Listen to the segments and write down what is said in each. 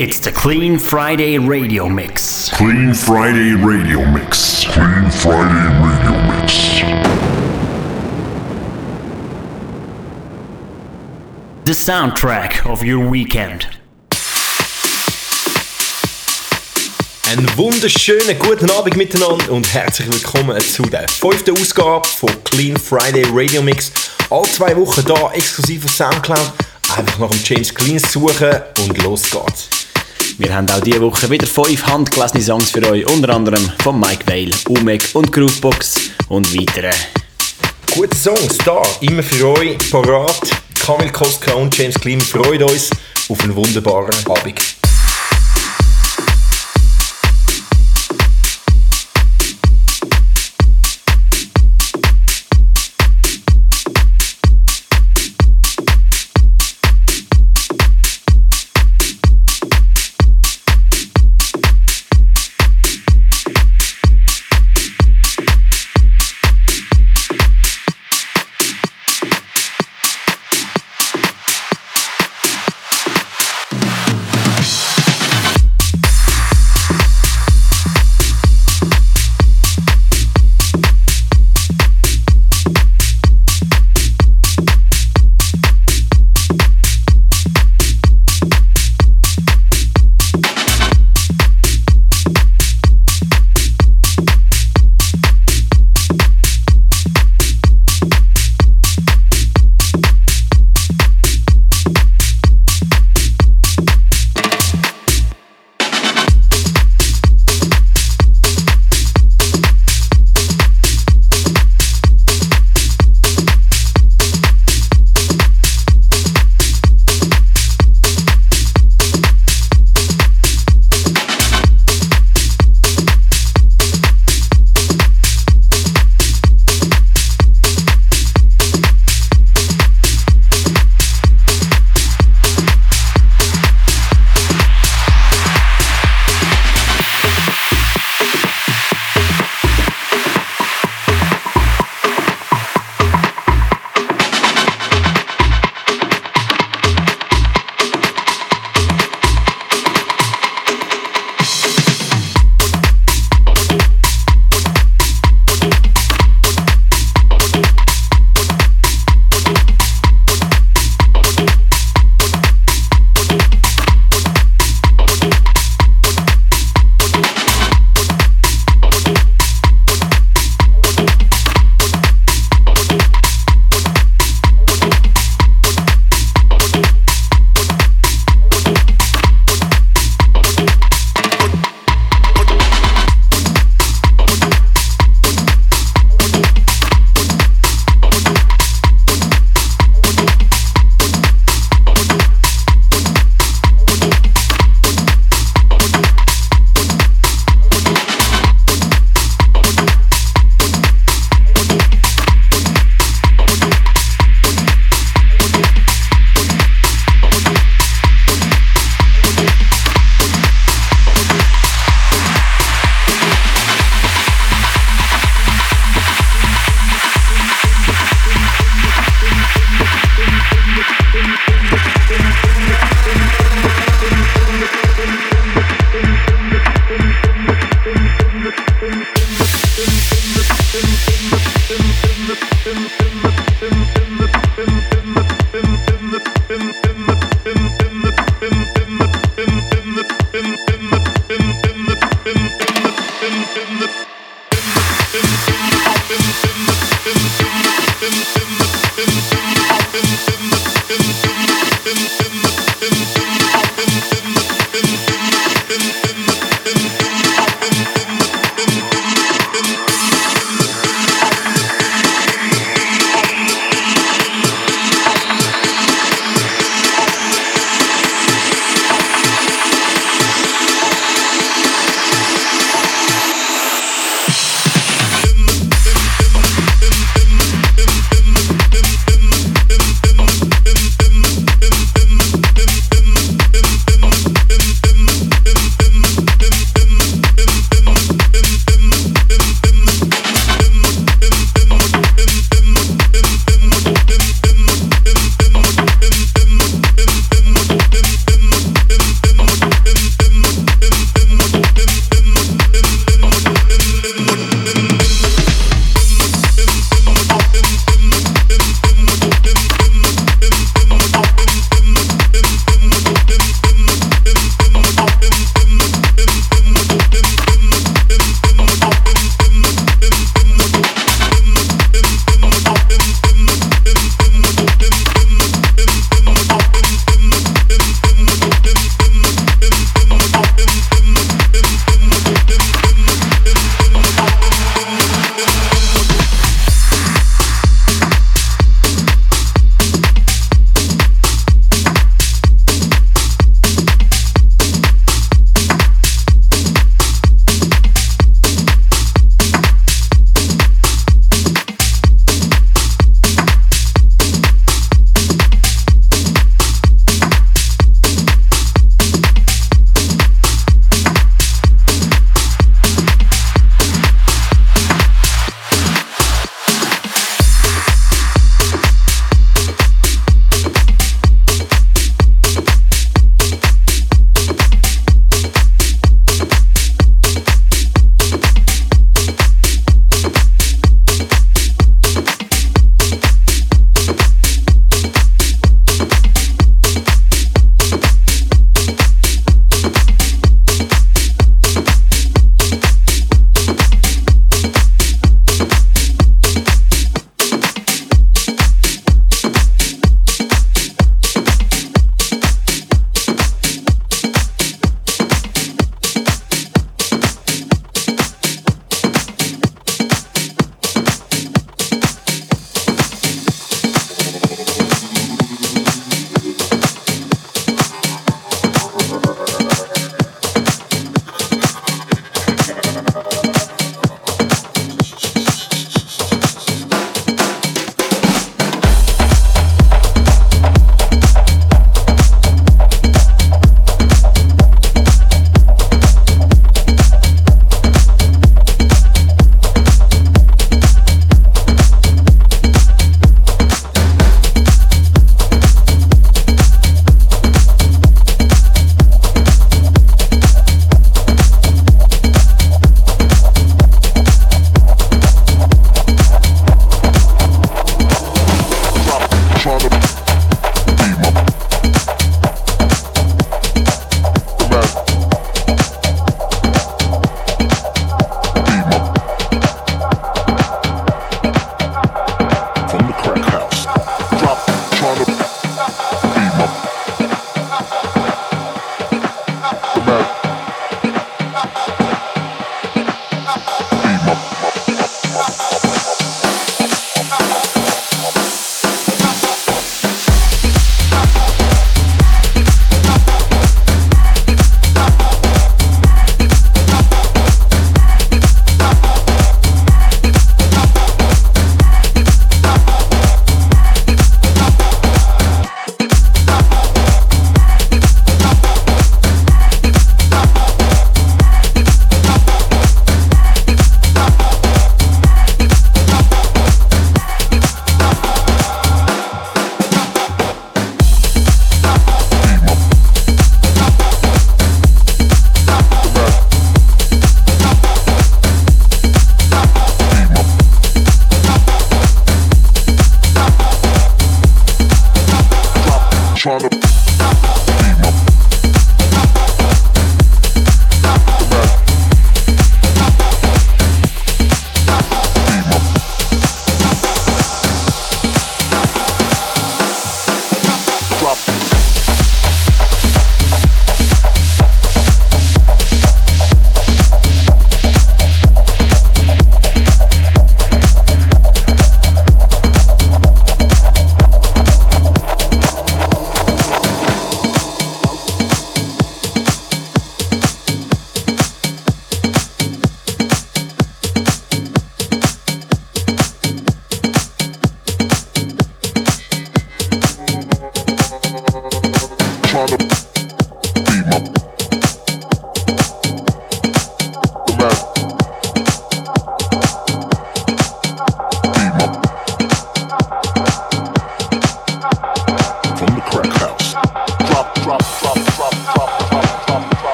It's the Clean Friday Radio Mix. Clean Friday Radio Mix. Clean Friday Radio Mix. The soundtrack of your weekend. Einen wunderschönen guten Abend miteinander und herzlich willkommen zu der fünften Ausgabe von Clean Friday Radio Mix. All zwei Wochen da exklusiv auf Soundcloud. Einfach nach dem James Clean suchen und los geht's. Wir haben auch diese Woche wieder fünf handgelesene Songs für euch, unter anderem von Mike Vale, Umek und Groovebox und weitere. Gute Songs da, immer für euch parat. Kamil Koska und James Clean freuen uns auf einen wunderbaren Abend.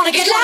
wanna get loud.